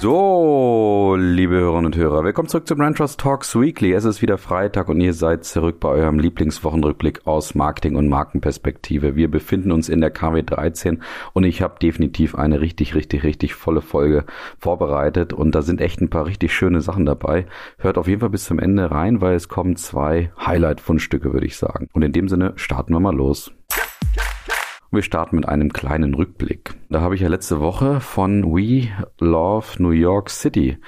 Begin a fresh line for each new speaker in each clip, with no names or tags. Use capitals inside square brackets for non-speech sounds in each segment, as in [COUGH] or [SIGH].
So, liebe Hörerinnen und Hörer, willkommen zurück zu Brand Trust Talks Weekly. Es ist wieder Freitag und ihr seid zurück bei eurem Lieblingswochenrückblick aus Marketing- und Markenperspektive. Wir befinden uns in der KW 13 und ich habe definitiv eine richtig, richtig, richtig volle Folge vorbereitet und da sind echt ein paar richtig schöne Sachen dabei. Hört auf jeden Fall bis zum Ende rein, weil es kommen zwei Highlight-Fundstücke, würde ich sagen. Und in dem Sinne starten wir mal los. Wir starten mit einem kleinen Rückblick. Da habe ich ja letzte Woche von We Love New York City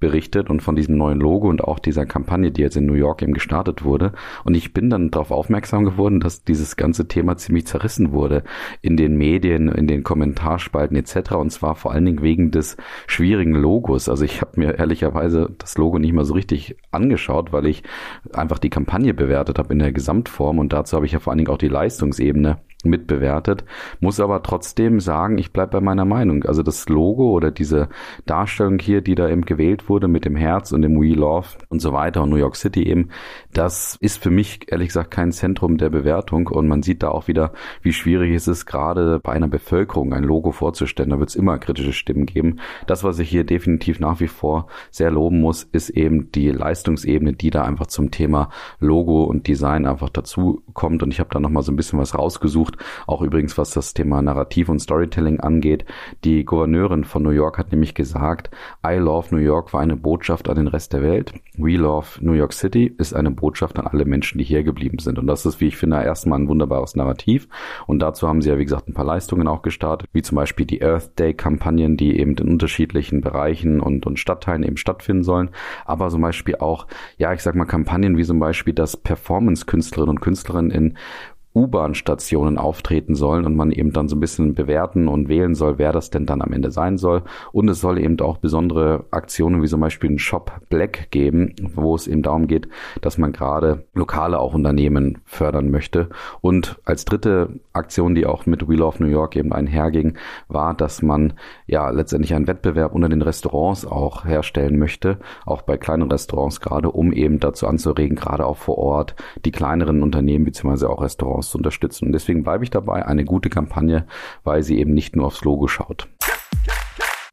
berichtet und von diesem neuen Logo und auch dieser Kampagne, die jetzt in New York eben gestartet wurde. Und ich bin dann darauf aufmerksam geworden, dass dieses ganze Thema ziemlich zerrissen wurde in den Medien, in den Kommentarspalten etc. Und zwar vor allen Dingen wegen des schwierigen Logos. Also ich habe mir ehrlicherweise das Logo nicht mal so richtig angeschaut, weil ich einfach die Kampagne bewertet habe in der Gesamtform und dazu habe ich ja vor allen Dingen auch die Leistungsebene mitbewertet, muss aber trotzdem sagen, ich bleib bei meiner Meinung. Also das Logo oder diese Darstellung hier, die da eben gewählt wurde mit dem Herz und dem We Love und so weiter und New York City eben, das ist für mich ehrlich gesagt kein Zentrum der Bewertung und man sieht da auch wieder, wie schwierig es ist, gerade bei einer Bevölkerung ein Logo vorzustellen. Da wird es immer kritische Stimmen geben. Das, was ich hier definitiv nach wie vor sehr loben muss, ist eben die Leistungsebene, die da einfach zum Thema Logo und Design einfach dazu kommt und ich habe da nochmal so ein bisschen was rausgesucht. Auch übrigens, was das Thema Narrativ und Storytelling angeht. Die Gouverneurin von New York hat nämlich gesagt, I love New York war eine Botschaft an den Rest der Welt. We love New York City ist eine Botschaft an alle Menschen, die hier geblieben sind. Und das ist, wie ich finde, erstmal ein wunderbares Narrativ. Und dazu haben sie ja, wie gesagt, ein paar Leistungen auch gestartet, wie zum Beispiel die Earth Day Kampagnen, die eben in unterschiedlichen Bereichen und, und Stadtteilen eben stattfinden sollen. Aber zum Beispiel auch, ja, ich sag mal, Kampagnen wie zum Beispiel, dass Performance-Künstlerinnen und Künstlerinnen in U-Bahn-Stationen auftreten sollen und man eben dann so ein bisschen bewerten und wählen soll, wer das denn dann am Ende sein soll. Und es soll eben auch besondere Aktionen wie zum Beispiel einen Shop Black geben, wo es eben darum geht, dass man gerade lokale auch Unternehmen fördern möchte. Und als dritte Aktion, die auch mit Wheel of New York eben einherging, war, dass man ja letztendlich einen Wettbewerb unter den Restaurants auch herstellen möchte, auch bei kleinen Restaurants gerade, um eben dazu anzuregen, gerade auch vor Ort die kleineren Unternehmen beziehungsweise auch Restaurants Restaurants zu unterstützen. Und deswegen bleibe ich dabei, eine gute Kampagne, weil sie eben nicht nur aufs Logo schaut.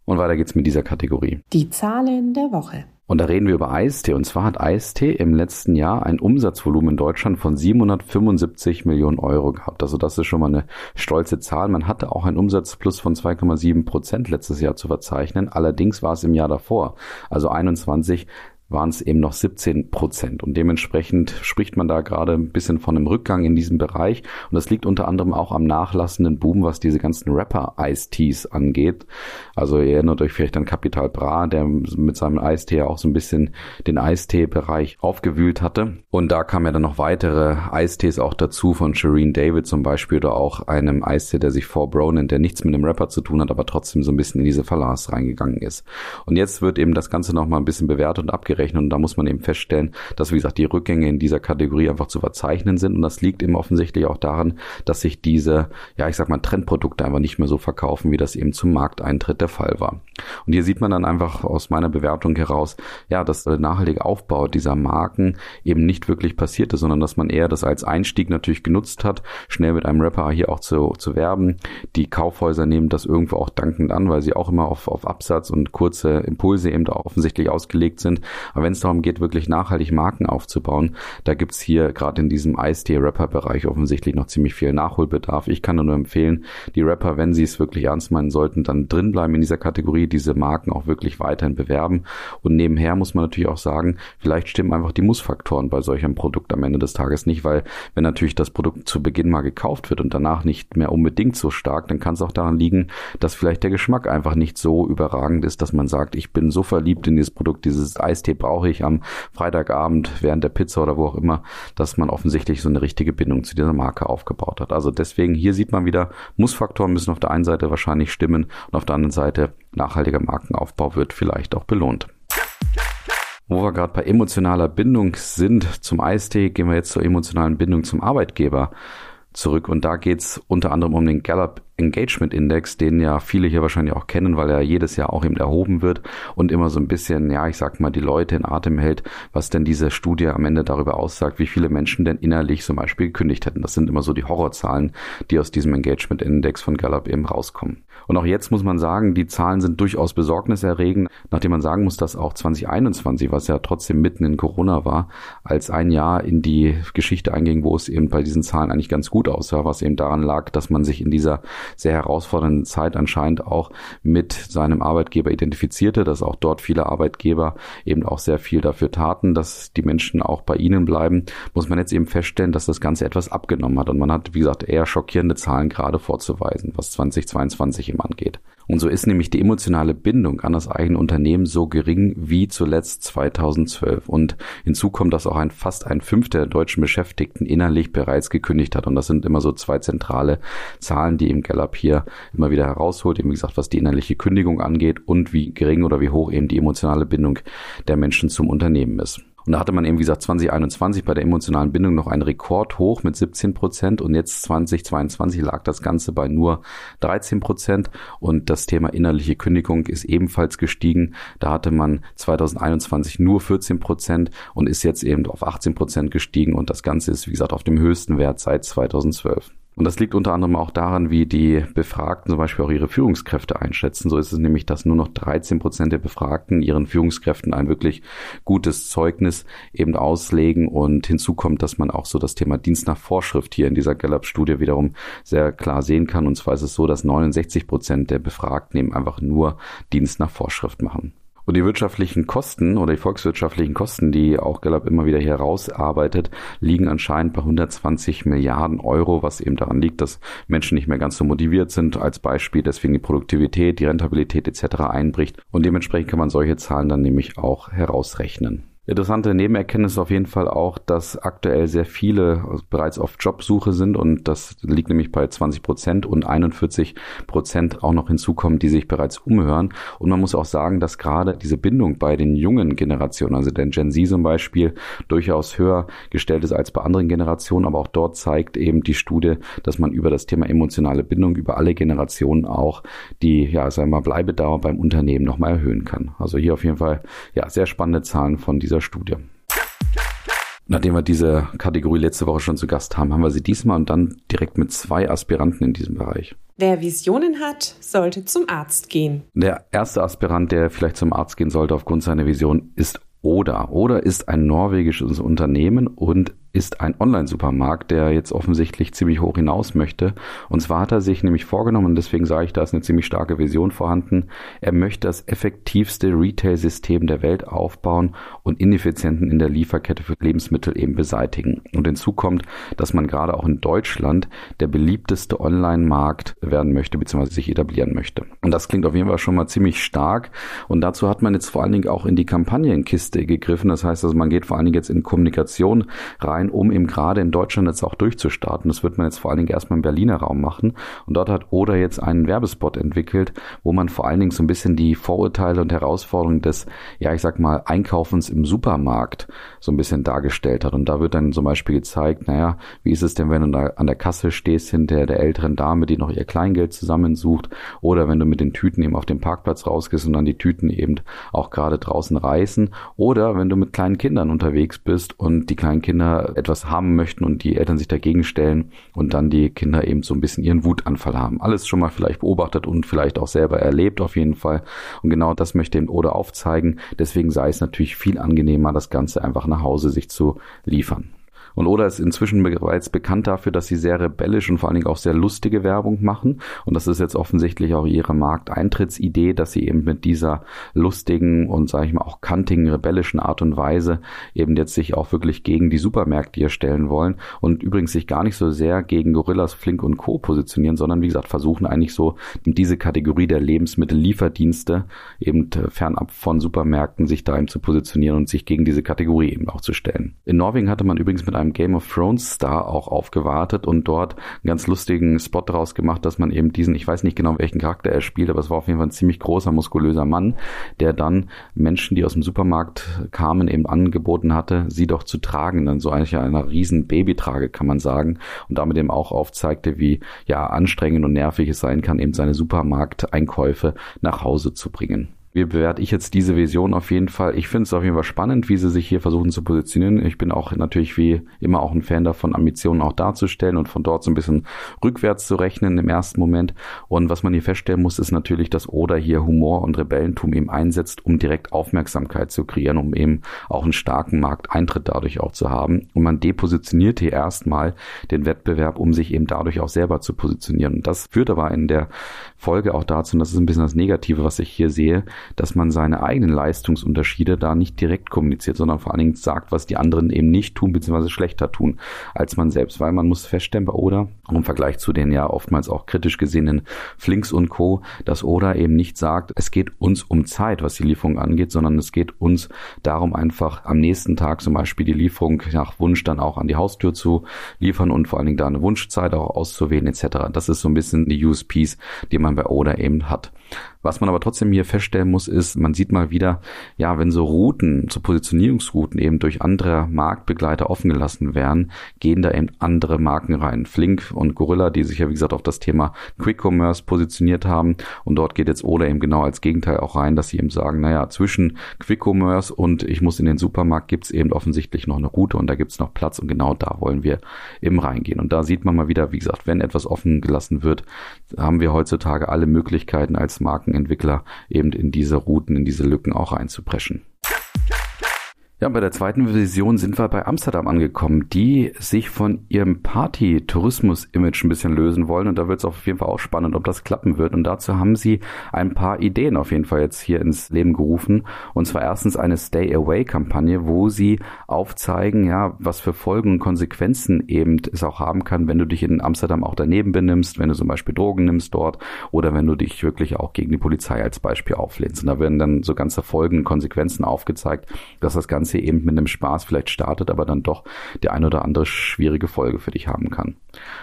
Und weiter geht's mit dieser Kategorie.
Die Zahlen der Woche.
Und da reden wir über Eistee. Und zwar hat Eistee im letzten Jahr ein Umsatzvolumen in Deutschland von 775 Millionen Euro gehabt. Also das ist schon mal eine stolze Zahl. Man hatte auch einen Umsatzplus von 2,7 Prozent letztes Jahr zu verzeichnen. Allerdings war es im Jahr davor, also 21, waren es eben noch 17 Prozent. Und dementsprechend spricht man da gerade ein bisschen von einem Rückgang in diesem Bereich. Und das liegt unter anderem auch am nachlassenden Boom, was diese ganzen Rapper-Ice-Teas angeht. Also ihr erinnert euch vielleicht an Capital Bra, der mit seinem Eistee ja auch so ein bisschen den Eistee-Bereich aufgewühlt hatte. Und da kamen ja dann noch weitere Eistees auch dazu, von Shireen David zum Beispiel oder auch einem Eistee, der sich For Bro nennt, der nichts mit dem Rapper zu tun hat, aber trotzdem so ein bisschen in diese Verlass reingegangen ist. Und jetzt wird eben das Ganze nochmal ein bisschen bewertet und abgerechnet berechnen. Und da muss man eben feststellen, dass, wie gesagt, die Rückgänge in dieser Kategorie einfach zu verzeichnen sind. Und das liegt eben offensichtlich auch daran, dass sich diese, ja, ich sag mal, Trendprodukte einfach nicht mehr so verkaufen, wie das eben zum Markteintritt der Fall war. Und hier sieht man dann einfach aus meiner Bewertung heraus, ja, dass der nachhaltige Aufbau dieser Marken eben nicht wirklich passiert ist, sondern dass man eher das als Einstieg natürlich genutzt hat, schnell mit einem Rapper hier auch zu, zu werben. Die Kaufhäuser nehmen das irgendwo auch dankend an, weil sie auch immer auf, auf Absatz und kurze Impulse eben da offensichtlich ausgelegt sind. Aber wenn es darum geht, wirklich nachhaltig Marken aufzubauen, da gibt's hier gerade in diesem Eistee-Rapper-Bereich offensichtlich noch ziemlich viel Nachholbedarf. Ich kann nur empfehlen, die Rapper, wenn sie es wirklich ernst meinen sollten, dann drinbleiben in dieser Kategorie, diese Marken auch wirklich weiterhin bewerben. Und nebenher muss man natürlich auch sagen, vielleicht stimmen einfach die Mussfaktoren bei solch Produkt am Ende des Tages nicht, weil wenn natürlich das Produkt zu Beginn mal gekauft wird und danach nicht mehr unbedingt so stark, dann kann es auch daran liegen, dass vielleicht der Geschmack einfach nicht so überragend ist, dass man sagt, ich bin so verliebt in dieses Produkt, dieses Eistee brauche ich am Freitagabend während der Pizza oder wo auch immer, dass man offensichtlich so eine richtige Bindung zu dieser Marke aufgebaut hat. Also deswegen hier sieht man wieder, Mussfaktoren müssen auf der einen Seite wahrscheinlich stimmen und auf der anderen Seite nachhaltiger Markenaufbau wird vielleicht auch belohnt. Wo wir gerade bei emotionaler Bindung sind zum Eistee, gehen wir jetzt zur emotionalen Bindung zum Arbeitgeber zurück. Und da geht's unter anderem um den Gallup Engagement Index, den ja viele hier wahrscheinlich auch kennen, weil er jedes Jahr auch eben erhoben wird und immer so ein bisschen, ja, ich sag mal, die Leute in Atem hält, was denn diese Studie am Ende darüber aussagt, wie viele Menschen denn innerlich zum Beispiel gekündigt hätten. Das sind immer so die Horrorzahlen, die aus diesem Engagement Index von Gallup eben rauskommen. Und auch jetzt muss man sagen, die Zahlen sind durchaus besorgniserregend, nachdem man sagen muss, dass auch 2021, was ja trotzdem mitten in Corona war, als ein Jahr in die Geschichte einging, wo es eben bei diesen Zahlen eigentlich ganz gut aussah, was eben daran lag, dass man sich in dieser sehr herausfordernden Zeit anscheinend auch mit seinem Arbeitgeber identifizierte, dass auch dort viele Arbeitgeber eben auch sehr viel dafür taten, dass die Menschen auch bei ihnen bleiben, muss man jetzt eben feststellen, dass das Ganze etwas abgenommen hat. Und man hat, wie gesagt, eher schockierende Zahlen gerade vorzuweisen, was 2022 im angeht. Und so ist nämlich die emotionale Bindung an das eigene Unternehmen so gering wie zuletzt 2012. Und hinzu kommt, dass auch ein fast ein Fünfter der deutschen Beschäftigten innerlich bereits gekündigt hat. Und das sind immer so zwei zentrale Zahlen, die im Gallup hier immer wieder herausholt. Eben wie gesagt, was die innerliche Kündigung angeht und wie gering oder wie hoch eben die emotionale Bindung der Menschen zum Unternehmen ist. Und da hatte man eben, wie gesagt, 2021 bei der emotionalen Bindung noch einen Rekord hoch mit 17 Prozent und jetzt 2022 lag das Ganze bei nur 13 Prozent und das Thema innerliche Kündigung ist ebenfalls gestiegen. Da hatte man 2021 nur 14 Prozent und ist jetzt eben auf 18 Prozent gestiegen und das Ganze ist, wie gesagt, auf dem höchsten Wert seit 2012. Und das liegt unter anderem auch daran, wie die Befragten zum Beispiel auch ihre Führungskräfte einschätzen. So ist es nämlich, dass nur noch 13 Prozent der Befragten ihren Führungskräften ein wirklich gutes Zeugnis eben auslegen. Und hinzu kommt, dass man auch so das Thema Dienst nach Vorschrift hier in dieser Gallup-Studie wiederum sehr klar sehen kann. Und zwar ist es so, dass 69 Prozent der Befragten eben einfach nur Dienst nach Vorschrift machen. Und die wirtschaftlichen Kosten oder die volkswirtschaftlichen Kosten, die auch Gallup immer wieder herausarbeitet, liegen anscheinend bei 120 Milliarden Euro, was eben daran liegt, dass Menschen nicht mehr ganz so motiviert sind. Als Beispiel deswegen die Produktivität, die Rentabilität etc. einbricht. Und dementsprechend kann man solche Zahlen dann nämlich auch herausrechnen. Interessante Nebenerkenntnis ist auf jeden Fall auch, dass aktuell sehr viele bereits auf Jobsuche sind und das liegt nämlich bei 20 Prozent und 41 Prozent auch noch hinzukommen, die sich bereits umhören. Und man muss auch sagen, dass gerade diese Bindung bei den jungen Generationen, also der Gen Z zum Beispiel, durchaus höher gestellt ist als bei anderen Generationen. Aber auch dort zeigt eben die Studie, dass man über das Thema emotionale Bindung über alle Generationen auch die, ja, sagen wir mal, Bleibedauer beim Unternehmen nochmal erhöhen kann. Also hier auf jeden Fall, ja, sehr spannende Zahlen von dieser Studie. Nachdem wir diese Kategorie letzte Woche schon zu Gast haben, haben wir sie diesmal und dann direkt mit zwei Aspiranten in diesem Bereich.
Wer Visionen hat, sollte zum Arzt gehen.
Der erste Aspirant, der vielleicht zum Arzt gehen sollte aufgrund seiner Vision, ist Oda. Oda ist ein norwegisches Unternehmen und ist ein Online-Supermarkt, der jetzt offensichtlich ziemlich hoch hinaus möchte. Und zwar hat er sich nämlich vorgenommen, und deswegen sage ich, da ist eine ziemlich starke Vision vorhanden, er möchte das effektivste Retail-System der Welt aufbauen und Ineffizienten in der Lieferkette für Lebensmittel eben beseitigen. Und hinzu kommt, dass man gerade auch in Deutschland der beliebteste Online-Markt werden möchte, beziehungsweise sich etablieren möchte. Und das klingt auf jeden Fall schon mal ziemlich stark. Und dazu hat man jetzt vor allen Dingen auch in die Kampagnenkiste gegriffen. Das heißt also, man geht vor allen Dingen jetzt in Kommunikation rein rein, um eben gerade in Deutschland jetzt auch durchzustarten. Das wird man jetzt vor allen Dingen erstmal im Berliner Raum machen. Und dort hat Oder jetzt einen Werbespot entwickelt, wo man vor allen Dingen so ein bisschen die Vorurteile und Herausforderungen des, ja, ich sag mal, Einkaufens im Supermarkt so ein bisschen dargestellt hat. Und da wird dann zum Beispiel gezeigt, naja, wie ist es denn, wenn du da an der Kasse stehst hinter der älteren Dame, die noch ihr Kleingeld zusammensucht, oder wenn du mit den Tüten eben auf den Parkplatz rausgehst und dann die Tüten eben auch gerade draußen reißen, oder wenn du mit kleinen Kindern unterwegs bist und die kleinen Kinder etwas haben möchten und die Eltern sich dagegen stellen und dann die Kinder eben so ein bisschen ihren Wutanfall haben. Alles schon mal vielleicht beobachtet und vielleicht auch selber erlebt auf jeden Fall. Und genau das möchte eben Oder aufzeigen. Deswegen sei es natürlich viel angenehmer, das Ganze einfach nach Hause sich zu liefern. Und Oda ist inzwischen bereits bekannt dafür, dass sie sehr rebellisch und vor allen Dingen auch sehr lustige Werbung machen. Und das ist jetzt offensichtlich auch ihre Markteintrittsidee, dass sie eben mit dieser lustigen und sage ich mal auch kantigen, rebellischen Art und Weise eben jetzt sich auch wirklich gegen die Supermärkte hier stellen wollen und übrigens sich gar nicht so sehr gegen Gorillas, Flink und Co. positionieren, sondern wie gesagt versuchen eigentlich so diese Kategorie der Lebensmittellieferdienste eben fernab von Supermärkten sich da eben zu positionieren und sich gegen diese Kategorie eben auch zu stellen. In Norwegen hatte man übrigens mit einem Game of Thrones Star auch aufgewartet und dort einen ganz lustigen Spot daraus gemacht, dass man eben diesen, ich weiß nicht genau welchen Charakter er spielt, aber es war auf jeden Fall ein ziemlich großer, muskulöser Mann, der dann Menschen, die aus dem Supermarkt kamen, eben angeboten hatte, sie doch zu tragen, dann so eigentlich einer riesen Babytrage, kann man sagen, und damit eben auch aufzeigte, wie ja anstrengend und nervig es sein kann, eben seine Supermarkteinkäufe nach Hause zu bringen. Wie bewerte ich jetzt diese Vision auf jeden Fall? Ich finde es auf jeden Fall spannend, wie sie sich hier versuchen zu positionieren. Ich bin auch natürlich wie immer auch ein Fan davon, Ambitionen auch darzustellen und von dort so ein bisschen rückwärts zu rechnen im ersten Moment. Und was man hier feststellen muss, ist natürlich, dass Oda hier Humor und Rebellentum eben einsetzt, um direkt Aufmerksamkeit zu kreieren, um eben auch einen starken Markteintritt dadurch auch zu haben. Und man depositioniert hier erstmal den Wettbewerb, um sich eben dadurch auch selber zu positionieren. Und das führt aber in der Folge auch dazu, und das ist ein bisschen das Negative, was ich hier sehe, dass man seine eigenen Leistungsunterschiede da nicht direkt kommuniziert, sondern vor allen Dingen sagt, was die anderen eben nicht tun, beziehungsweise schlechter tun als man selbst. Weil man muss feststellen bei Oda, im Vergleich zu den ja oftmals auch kritisch gesehenen Flinks und Co., dass Oda eben nicht sagt, es geht uns um Zeit, was die Lieferung angeht, sondern es geht uns darum, einfach am nächsten Tag zum Beispiel die Lieferung nach Wunsch dann auch an die Haustür zu liefern und vor allen Dingen da eine Wunschzeit auch auszuwählen etc. Das ist so ein bisschen die USPs, die man bei Oda eben hat. Was man aber trotzdem hier feststellen muss, ist, man sieht mal wieder, ja, wenn so Routen, so Positionierungsrouten eben durch andere Marktbegleiter offen gelassen werden, gehen da eben andere Marken rein. Flink und Gorilla, die sich ja, wie gesagt, auf das Thema Quick Commerce positioniert haben. Und dort geht jetzt Oda eben genau als Gegenteil auch rein, dass sie eben sagen, naja, zwischen Quick Commerce und ich muss in den Supermarkt gibt's eben offensichtlich noch eine Route und da gibt's noch Platz und genau da wollen wir eben reingehen. Und da sieht man mal wieder, wie gesagt, wenn etwas offen gelassen wird, haben wir heutzutage alle Möglichkeiten als Markenentwickler eben in diese Routen, in diese Lücken auch einzupreschen. Ja, bei der zweiten Vision sind wir bei Amsterdam angekommen, die sich von ihrem Party-Tourismus-Image ein bisschen lösen wollen. Und da wird es auf jeden Fall auch spannend, ob das klappen wird. Und dazu haben sie ein paar Ideen auf jeden Fall jetzt hier ins Leben gerufen. Und zwar erstens eine Stay-Away-Kampagne, wo sie aufzeigen, ja, was für Folgen und Konsequenzen eben es auch haben kann, wenn du dich in Amsterdam auch daneben benimmst, wenn du zum Beispiel Drogen nimmst dort oder wenn du dich wirklich auch gegen die Polizei als Beispiel auflehnst. Und da werden dann so ganze Folgen und Konsequenzen aufgezeigt, dass das Ganze Ganze eben mit einem Spaß vielleicht startet, aber dann doch die ein oder andere schwierige Folge für dich haben kann.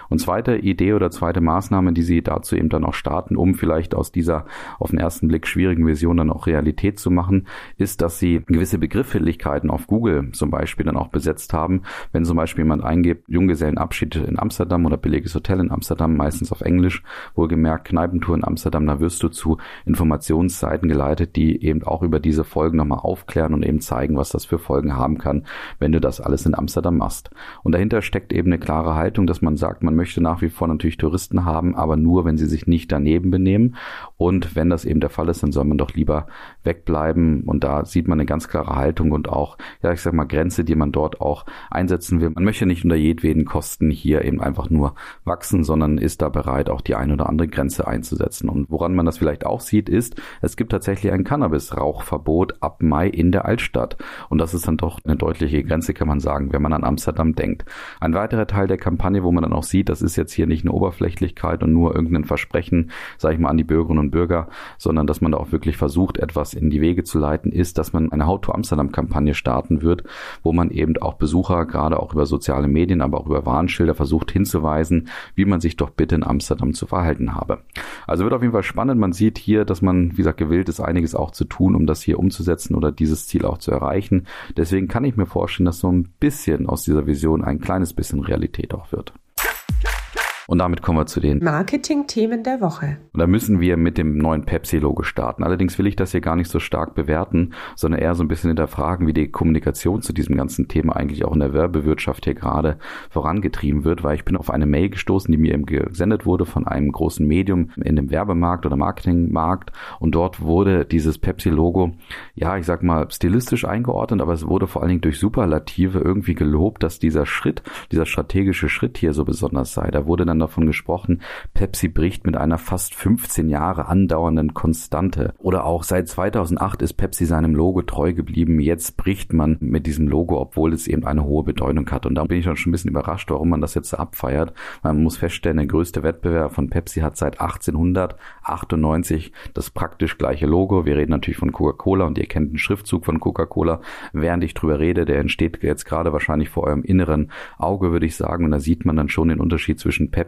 Und zweite Idee oder zweite Maßnahme, die sie dazu eben dann auch starten, um vielleicht aus dieser auf den ersten Blick schwierigen Vision dann auch Realität zu machen, ist, dass sie gewisse Begrifflichkeiten auf Google zum Beispiel dann auch besetzt haben. Wenn zum Beispiel jemand eingibt, Junggesellenabschied in Amsterdam oder billiges Hotel in Amsterdam, meistens auf Englisch, wohlgemerkt Kneipentour in Amsterdam, da wirst du zu Informationsseiten geleitet, die eben auch über diese Folgen nochmal aufklären und eben zeigen, was das für Folgen haben kann, wenn du das alles in Amsterdam machst. Und dahinter steckt eben eine klare Haltung, dass man sagt, man möchte nach wie vor natürlich Touristen haben, aber nur, wenn sie sich nicht daneben benehmen. Und wenn das eben der Fall ist, dann soll man doch lieber wegbleiben. Und da sieht man eine ganz klare Haltung und auch, ja, ich sag mal, Grenze, die man dort auch einsetzen will. Man möchte nicht unter jedweden Kosten hier eben einfach nur wachsen, sondern ist da bereit, auch die eine oder andere Grenze einzusetzen. Und woran man das vielleicht auch sieht, ist, es gibt tatsächlich ein Cannabis-Rauchverbot ab Mai in der Altstadt. Und das ist dann doch eine deutliche Grenze, kann man sagen, wenn man an Amsterdam denkt. Ein weiterer Teil der Kampagne, wo man dann auch sieht, das ist jetzt hier nicht eine Oberflächlichkeit und nur irgendein Versprechen, sage ich mal, an die Bürgerinnen und Bürger, sondern dass man da auch wirklich versucht, etwas in die Wege zu leiten, ist, dass man eine How to Amsterdam Kampagne starten wird, wo man eben auch Besucher gerade auch über soziale Medien, aber auch über Warnschilder versucht hinzuweisen, wie man sich doch bitte in Amsterdam zu verhalten habe. Also wird auf jeden Fall spannend. Man sieht hier, dass man, wie gesagt, gewillt ist, einiges auch zu tun, um das hier umzusetzen oder dieses Ziel auch zu erreichen. Deswegen kann ich mir vorstellen, dass so ein bisschen aus dieser Vision ein kleines bisschen Realität auch wird. Und damit kommen wir zu den
Marketing-Themen der Woche.
Und da müssen wir mit dem neuen Pepsi-Logo starten. Allerdings will ich das hier gar nicht so stark bewerten, sondern eher so ein bisschen hinterfragen, wie die Kommunikation zu diesem ganzen Thema eigentlich auch in der Werbewirtschaft hier gerade vorangetrieben wird, weil ich bin auf eine Mail gestoßen, die mir eben gesendet wurde von einem großen Medium in dem Werbemarkt oder Marketingmarkt und dort wurde dieses Pepsi-Logo, ja, ich sag mal, stilistisch eingeordnet, aber es wurde vor allen Dingen durch Superlative irgendwie gelobt, dass dieser Schritt, dieser strategische Schritt hier so besonders sei. Da wurde dann dann davon gesprochen, Pepsi bricht mit einer fast 15 Jahre andauernden Konstante. Oder auch seit 2008 ist Pepsi seinem Logo treu geblieben. Jetzt bricht man mit diesem Logo, obwohl es eben eine hohe Bedeutung hat. Und da bin ich dann schon ein bisschen überrascht, warum man das jetzt abfeiert. Man muss feststellen, der größte Wettbewerb von Pepsi hat seit 1898 das praktisch gleiche Logo. Wir reden natürlich von Coca-Cola und ihr kennt den Schriftzug von Coca-Cola. Während ich drüber rede, der entsteht jetzt gerade wahrscheinlich vor eurem inneren Auge, würde ich sagen. Und da sieht man dann schon den Unterschied zwischen Pepsi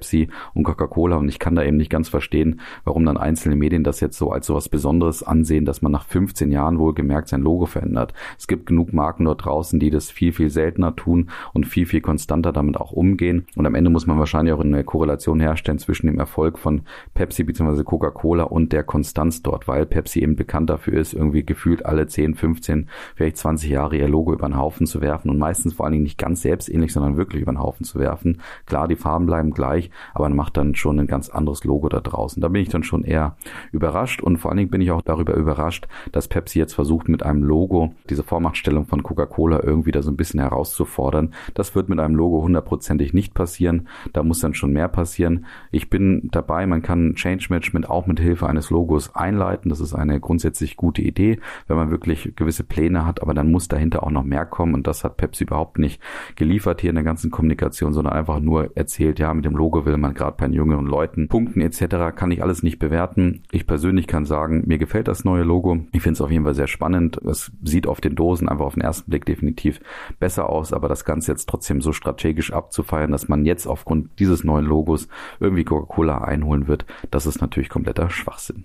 und Coca-Cola. Und ich kann da eben nicht ganz verstehen, warum dann einzelne Medien das jetzt so als so was Besonderes ansehen, dass man nach 15 Jahren wohl gemerkt sein Logo verändert. Es gibt genug Marken dort draußen, die das viel, viel seltener tun und viel, viel konstanter damit auch umgehen. Und am Ende muss man wahrscheinlich auch eine Korrelation herstellen zwischen dem Erfolg von Pepsi bzw. Coca-Cola und der Konstanz dort, weil Pepsi eben bekannt dafür ist, irgendwie gefühlt alle 10, 15, vielleicht 20 Jahre ihr Logo über den Haufen zu werfen und meistens vor allen Dingen nicht ganz selbstähnlich, sondern wirklich über den Haufen zu werfen. Klar, die Farben bleiben gleich, aber man macht dann schon ein ganz anderes Logo da draußen. Da bin ich dann schon eher überrascht und vor allen Dingen bin ich auch darüber überrascht, dass Pepsi jetzt versucht mit einem Logo diese Vormachtstellung von Coca-Cola irgendwie da so ein bisschen herauszufordern. Das wird mit einem Logo hundertprozentig nicht passieren. Da muss dann schon mehr passieren. Ich bin dabei, man kann Change Management auch mit Hilfe eines Logos einleiten. Das ist eine grundsätzlich gute Idee, wenn man wirklich gewisse Pläne hat, aber dann muss dahinter auch noch mehr kommen und das hat Pepsi überhaupt nicht geliefert hier in der ganzen Kommunikation, sondern einfach nur erzählt, ja, mit dem Logo will man gerade bei jüngeren Leuten punkten etc. kann ich alles nicht bewerten. Ich persönlich kann sagen, mir gefällt das neue Logo. Ich finde es auf jeden Fall sehr spannend. Es sieht auf den Dosen einfach auf den ersten Blick definitiv besser aus, aber das Ganze jetzt trotzdem so strategisch abzufeiern, dass man jetzt aufgrund dieses neuen Logos irgendwie Coca-Cola einholen wird, das ist natürlich kompletter Schwachsinn.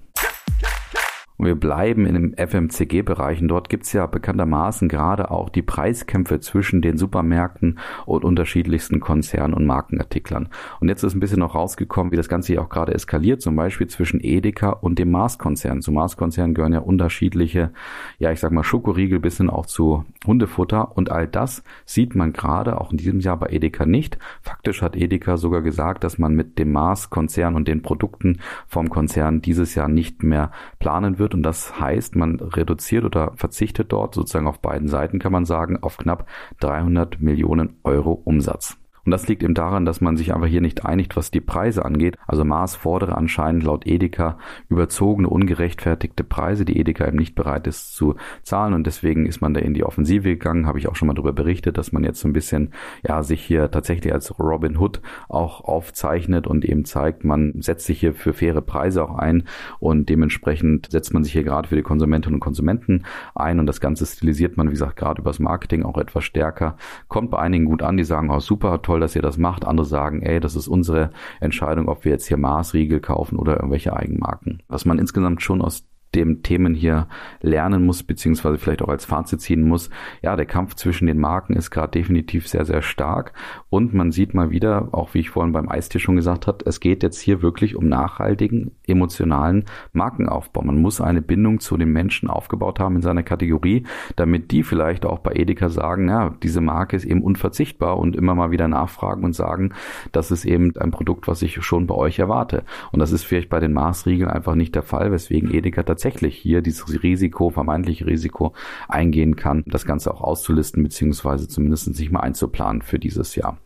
Und wir bleiben in dem FMCG-Bereich und dort gibt's ja bekanntermaßen gerade auch die Preiskämpfe zwischen den Supermärkten und unterschiedlichsten Konzernen und Markenartiklern. Und jetzt ist ein bisschen noch rausgekommen, wie das Ganze hier auch gerade eskaliert, zum Beispiel zwischen Edeka und dem Mars-Konzern. Zu Mars-Konzern gehören ja unterschiedliche, ja ich sag mal Schokoriegel bis hin auch zu Hundefutter und all das sieht man gerade auch in diesem Jahr bei Edeka nicht. Faktisch hat Edeka sogar gesagt, dass man mit dem Mars-Konzern und den Produkten vom Konzern dieses Jahr nicht mehr planen wird wird. Und das heißt, man reduziert oder verzichtet dort sozusagen auf beiden Seiten, kann man sagen, auf knapp 300 Millionen Euro Umsatz. Und das liegt eben daran, dass man sich einfach hier nicht einigt, was die Preise angeht. Also Mars fordere anscheinend laut Edeka überzogene, ungerechtfertigte Preise, die Edeka eben nicht bereit ist zu zahlen. Und deswegen ist man da in die Offensive gegangen. Habe ich auch schon mal darüber berichtet, dass man jetzt so ein bisschen, ja, sich hier tatsächlich als Robin Hood auch aufzeichnet und eben zeigt, man setzt sich hier für faire Preise auch ein und dementsprechend setzt man sich hier gerade für die Konsumentinnen und Konsumenten ein und das Ganze stilisiert man, wie gesagt, gerade übers Marketing auch etwas stärker. Kommt bei einigen gut an, die sagen, oh super, toll, toll, dass ihr das macht. Andere sagen, ey, das ist unsere Entscheidung, ob wir jetzt hier Maßriegel kaufen oder irgendwelche Eigenmarken. Was man insgesamt schon aus dem Themen hier lernen muss, beziehungsweise vielleicht auch als Fazit ziehen muss, ja, der Kampf zwischen den Marken ist gerade definitiv sehr, sehr stark. Und man sieht mal wieder, auch wie ich vorhin beim Eistier schon gesagt habe, es geht jetzt hier wirklich um nachhaltigen, emotionalen Markenaufbau. Man muss eine Bindung zu den Menschen aufgebaut haben in seiner Kategorie, damit die vielleicht auch bei Edeka sagen, ja, diese Marke ist eben unverzichtbar und immer mal wieder nachfragen und sagen, das ist eben ein Produkt, was ich schon bei euch erwarte. Und das ist vielleicht bei den Maßriegeln einfach nicht der Fall, weswegen Edeka tatsächlich tatsächlich hier dieses Risiko, vermeintliche Risiko eingehen kann, das Ganze auch auszulisten, beziehungsweise zumindest sich mal einzuplanen für dieses Jahr.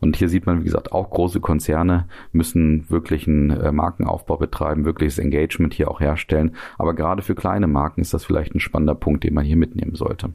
Und hier sieht man, wie gesagt, auch große Konzerne müssen wirklich einen äh, Markenaufbau betreiben, wirkliches Engagement hier auch herstellen. Aber gerade für kleine Marken ist das vielleicht ein spannender Punkt, den man hier mitnehmen sollte.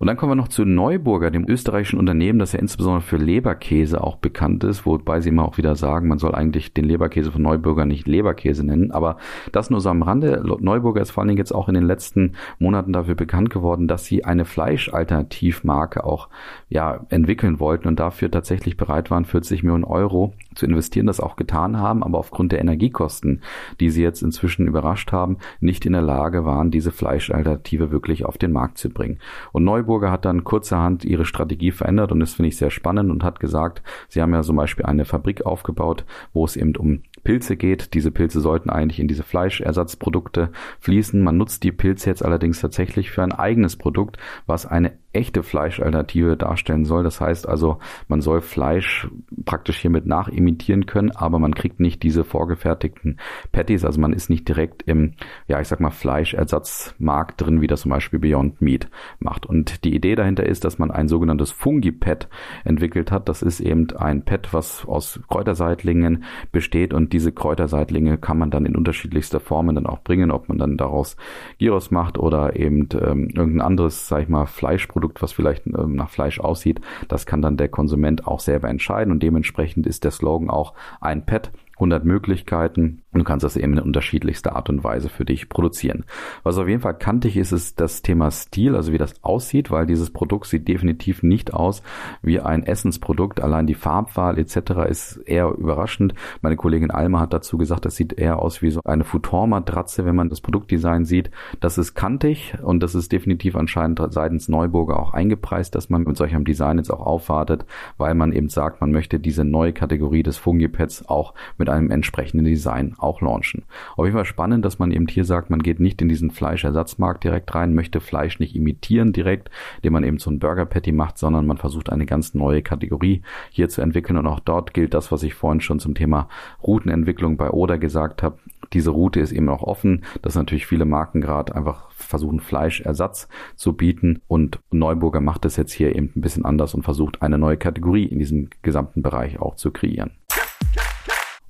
Und dann kommen wir noch zu Neuburger, dem österreichischen Unternehmen, das ja insbesondere für Leberkäse auch bekannt ist, wobei sie immer auch wieder sagen, man soll eigentlich den Leberkäse von Neuburger nicht Leberkäse nennen. Aber das nur so am Rande. Neuburger ist vor allen Dingen jetzt auch in den letzten Monaten dafür bekannt geworden, dass sie eine Fleischalternativmarke auch ja, entwickeln wollten und dafür tatsächlich bereit waren, 40 Millionen Euro zu investieren, das auch getan haben, aber aufgrund der Energiekosten, die sie jetzt inzwischen überrascht haben, nicht in der Lage waren, diese Fleischalternative wirklich auf den Markt zu bringen. Und Neuburger hat dann kurzerhand ihre Strategie verändert und das finde ich sehr spannend und hat gesagt, sie haben ja zum Beispiel eine Fabrik aufgebaut, wo es eben um Pilze geht. Diese Pilze sollten eigentlich in diese Fleischersatzprodukte fließen. Man nutzt die Pilze jetzt allerdings tatsächlich für ein eigenes Produkt, was eine echte Fleischalternative darstellen soll. Das heißt also, man soll Fleisch praktisch hiermit nachimitieren können, aber man kriegt nicht diese vorgefertigten Patties, also man ist nicht direkt im, ja, ich sag mal, Fleischersatzmarkt drin, wie das zum Beispiel Beyond Meat macht. Und die Idee dahinter ist, dass man ein sogenanntes Fungi-Pad entwickelt hat. Das ist eben ein Pad, was aus Kräuterseitlingen besteht und diese Kräuterseitlinge kann man dann in unterschiedlichster Formen dann auch bringen, ob man dann daraus Gyros macht oder eben ähm, irgendein anderes, sag ich mal, Fleischprodukt Produkt, was vielleicht ähm, nach Fleisch aussieht, das kann dann der Konsument auch selber entscheiden und dementsprechend ist der Slogan auch ein Pet 100 Möglichkeiten und du kannst das eben in unterschiedlichster Art und Weise für dich produzieren. Was auf jeden Fall kantig ist, ist das Thema Stil, also wie das aussieht, weil dieses Produkt sieht definitiv nicht aus wie ein Essensprodukt. Allein die Farbwahl etc. ist eher überraschend. Meine Kollegin Alma hat dazu gesagt, das sieht eher aus wie so eine Futon-Matratze, wenn man das Produktdesign sieht. Das ist kantig und das ist definitiv anscheinend seitens Neuburger auch eingepreist, dass man mit solchem Design jetzt auch aufwartet, weil man eben sagt, man möchte diese neue Kategorie des Fungipads auch mit einem entsprechenden Design auch launchen. Auf jeden Fall spannend, dass man eben hier sagt, man geht nicht in diesen Fleischersatzmarkt direkt rein, möchte Fleisch nicht imitieren direkt, indem man eben so ein Burger Patty macht, sondern man versucht eine ganz neue Kategorie hier zu entwickeln und auch dort gilt das, was ich vorhin schon zum Thema Routenentwicklung bei Oda gesagt habe. Diese Route ist eben auch offen, dass natürlich viele Marken gerade einfach versuchen Fleischersatz zu bieten und Neuburger macht es jetzt hier eben ein bisschen anders und versucht eine neue Kategorie in diesem gesamten Bereich auch zu kreieren.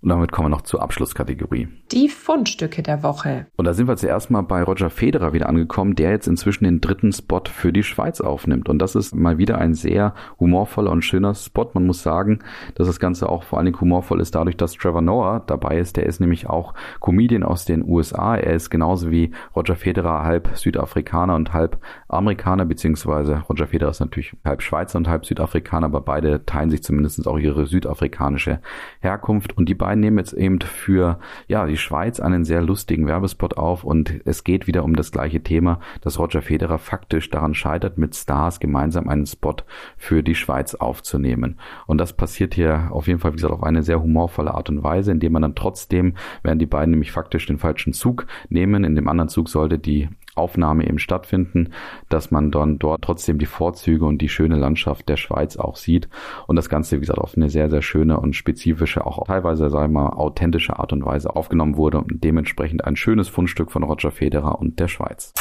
Und damit kommen wir noch zur Abschlusskategorie.
Die Fundstücke der Woche.
Und da sind wir zuerst mal bei Roger Federer wieder angekommen, der jetzt inzwischen den dritten Spot für die Schweiz aufnimmt. Und das ist mal wieder ein sehr humorvoller und schöner Spot. Man muss sagen, dass das Ganze auch vor allen Dingen humorvoll ist dadurch, dass Trevor Noah dabei ist. Der ist nämlich auch Comedian aus den USA. Er ist genauso wie Roger Federer halb Südafrikaner und halb Amerikaner, beziehungsweise Roger Federer ist natürlich halb Schweizer und halb Südafrikaner, aber beide teilen sich zumindest auch ihre südafrikanische Herkunft. Und die beiden nehmen jetzt eben für ja die Schweiz einen sehr lustigen Werbespot auf und es geht wieder um das gleiche Thema, dass Roger Federer faktisch daran scheitert, mit Stars gemeinsam einen Spot für die Schweiz aufzunehmen. Und das passiert hier auf jeden Fall, wie gesagt, auf eine sehr humorvolle Art und Weise, indem man dann trotzdem, während die beiden nämlich faktisch den falschen Zug nehmen, in dem anderen Zug sollte die Aufnahme eben stattfinden, dass man dann dort trotzdem die Vorzüge und die schöne Landschaft der Schweiz auch sieht und das Ganze, wie gesagt, auf eine sehr, sehr schöne und spezifische, auch teilweise, sagen wir mal, authentische Art und Weise aufgenommen wurde und dementsprechend ein schönes Fundstück von Roger Federer und der Schweiz.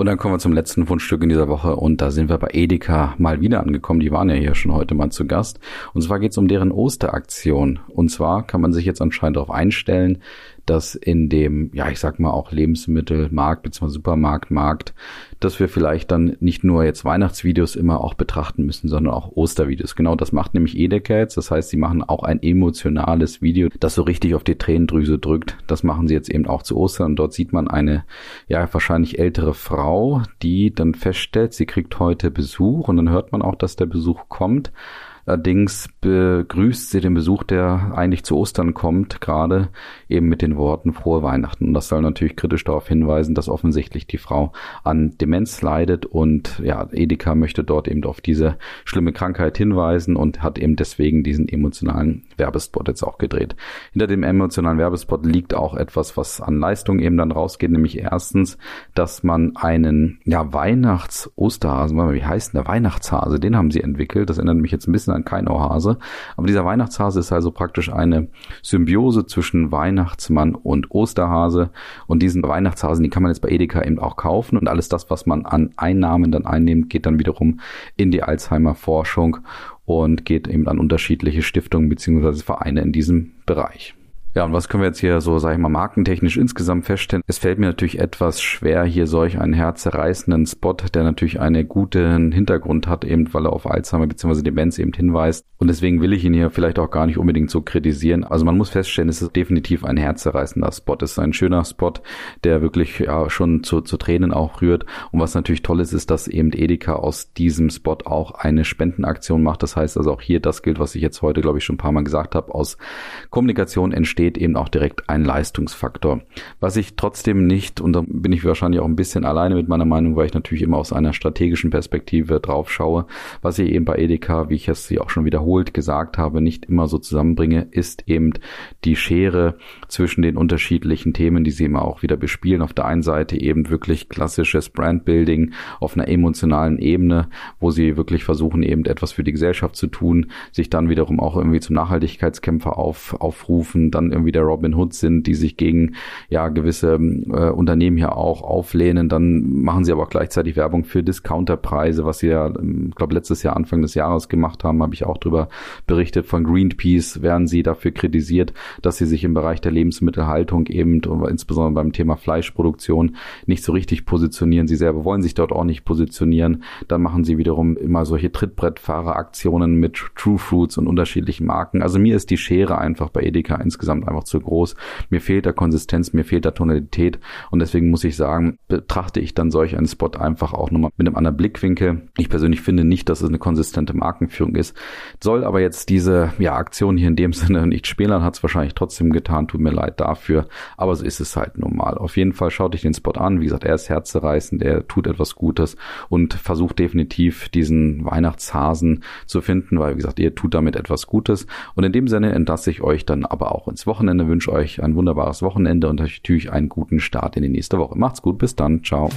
Und dann kommen wir zum letzten Fundstück in dieser Woche und da sind wir bei Edeka mal wieder angekommen. Die waren ja hier schon heute mal zu Gast. Und zwar geht es um deren Osteraktion. Und zwar kann man sich jetzt anscheinend darauf einstellen, dass in dem, ja, ich sag mal auch Lebensmittelmarkt bzw. Supermarktmarkt, dass wir vielleicht dann nicht nur jetzt Weihnachtsvideos immer auch betrachten müssen, sondern auch Ostervideos. Genau das macht nämlich Edeka. Das heißt, sie machen auch ein emotionales Video, das so richtig auf die Tränendrüse drückt. Das machen sie jetzt eben auch zu Ostern. Und dort sieht man eine, ja, wahrscheinlich ältere Frau, die dann feststellt, sie kriegt heute Besuch und dann hört man auch, dass der Besuch kommt Allerdings begrüßt sie den Besuch, der eigentlich zu Ostern kommt, gerade eben mit den Worten frohe Weihnachten. Und das soll natürlich kritisch darauf hinweisen, dass offensichtlich die Frau an Demenz leidet und ja, Edeka möchte dort eben auf diese schlimme Krankheit hinweisen und hat eben deswegen diesen emotionalen Werbespot jetzt auch gedreht. Hinter dem emotionalen Werbespot liegt auch etwas, was an Leistung eben dann rausgeht, nämlich erstens, dass man einen ja Weihnachts-Osterhasen, wie heißt denn der Weihnachtshase? Den haben sie entwickelt. Das erinnert mich jetzt ein bisschen an Kainauhase. Aber dieser Weihnachtshase ist also praktisch eine Symbiose zwischen Weihnachtsmann und Osterhase. Und diesen Weihnachtshasen, die kann man jetzt bei Edeka eben auch kaufen. Und alles das, was man an Einnahmen dann einnimmt, geht dann wiederum in die Alzheimer-Forschung und geht eben an unterschiedliche Stiftungen beziehungsweise Vereine in diesem Bereich. Ja, und was können wir jetzt hier so, sag ich mal, markentechnisch insgesamt feststellen? Es fällt mir natürlich etwas schwer, hier solch einen herzerreißenden Spot, der natürlich einen guten Hintergrund hat, eben weil er auf Alzheimer bzw. Demenz eben hinweist. Und deswegen will ich ihn hier vielleicht auch gar nicht unbedingt so kritisieren. Also man muss feststellen, es ist definitiv ein herzerreißender Spot. Es ist ein schöner Spot, der wirklich ja schon zu, zu Tränen auch rührt. Und was natürlich toll ist, ist, dass eben Edeka aus diesem Spot auch eine Spendenaktion macht. Das heißt also auch hier, das gilt, was ich jetzt heute, glaube ich, schon ein paar Mal gesagt habe, aus Kommunikation entsteht entsteht eben auch direkt ein Leistungsfaktor. Was ich trotzdem nicht, und da bin ich wahrscheinlich auch ein bisschen alleine mit meiner Meinung, weil ich natürlich immer aus einer strategischen Perspektive drauf schaue, was ich eben bei Edeka, wie ich es sie auch schon wiederholt gesagt habe, nicht immer so zusammenbringe, ist eben die Schere zwischen den unterschiedlichen Themen, die sie immer auch wieder bespielen. Auf der einen Seite eben wirklich klassisches Brandbuilding auf einer emotionalen Ebene, wo sie wirklich versuchen, eben etwas für die Gesellschaft zu tun, sich dann wiederum auch irgendwie zum Nachhaltigkeitskämpfer auf, aufrufen, dann irgendwie der Robin Hood sind, die sich gegen ja gewisse äh, Unternehmen hier auch auflehnen. Dann machen sie aber auch gleichzeitig Werbung für Discounterpreise, was sie ja, ich ähm, glaube, letztes Jahr, Anfang des Jahres gemacht haben, habe ich auch drüber berichtet. Von Greenpeace werden sie dafür kritisiert, dass sie sich im Bereich der Lebensmittelhaltung eben und insbesondere beim Thema Fleischproduktion nicht so richtig positionieren. Sie selber wollen sich dort auch nicht positionieren. Dann machen sie wiederum immer solche Trittbrettfahreraktionen mit True Fruits und unterschiedlichen Marken. Also mir ist die Schere einfach bei Edeka insgesamt einfach zu groß. Mir fehlt da Konsistenz, mir fehlt da Tonalität und deswegen muss ich sagen, betrachte ich dann solch einen Spot einfach auch nochmal mit einem anderen Blickwinkel. Ich persönlich finde nicht, dass es eine konsistente Markenführung ist. Soll aber jetzt diese ja, Aktion hier in dem [LAUGHS] Sinne nicht spielen, hat es wahrscheinlich trotzdem getan. Tut mir leid dafür. Aber so ist es halt normal. Auf jeden Fall schaut euch den Spot an. Wie gesagt, er ist herzerreißend, er tut etwas Gutes und versucht definitiv diesen Weihnachtshasen zu finden, weil, wie gesagt, ihr tut damit etwas Gutes. Und in dem Sinne entlasse ich euch dann aber auch ins Wochenende, wünsche euch ein wunderbares Wochenende und natürlich einen guten Start in die nächste Woche. Macht's gut, bis dann. Ciao.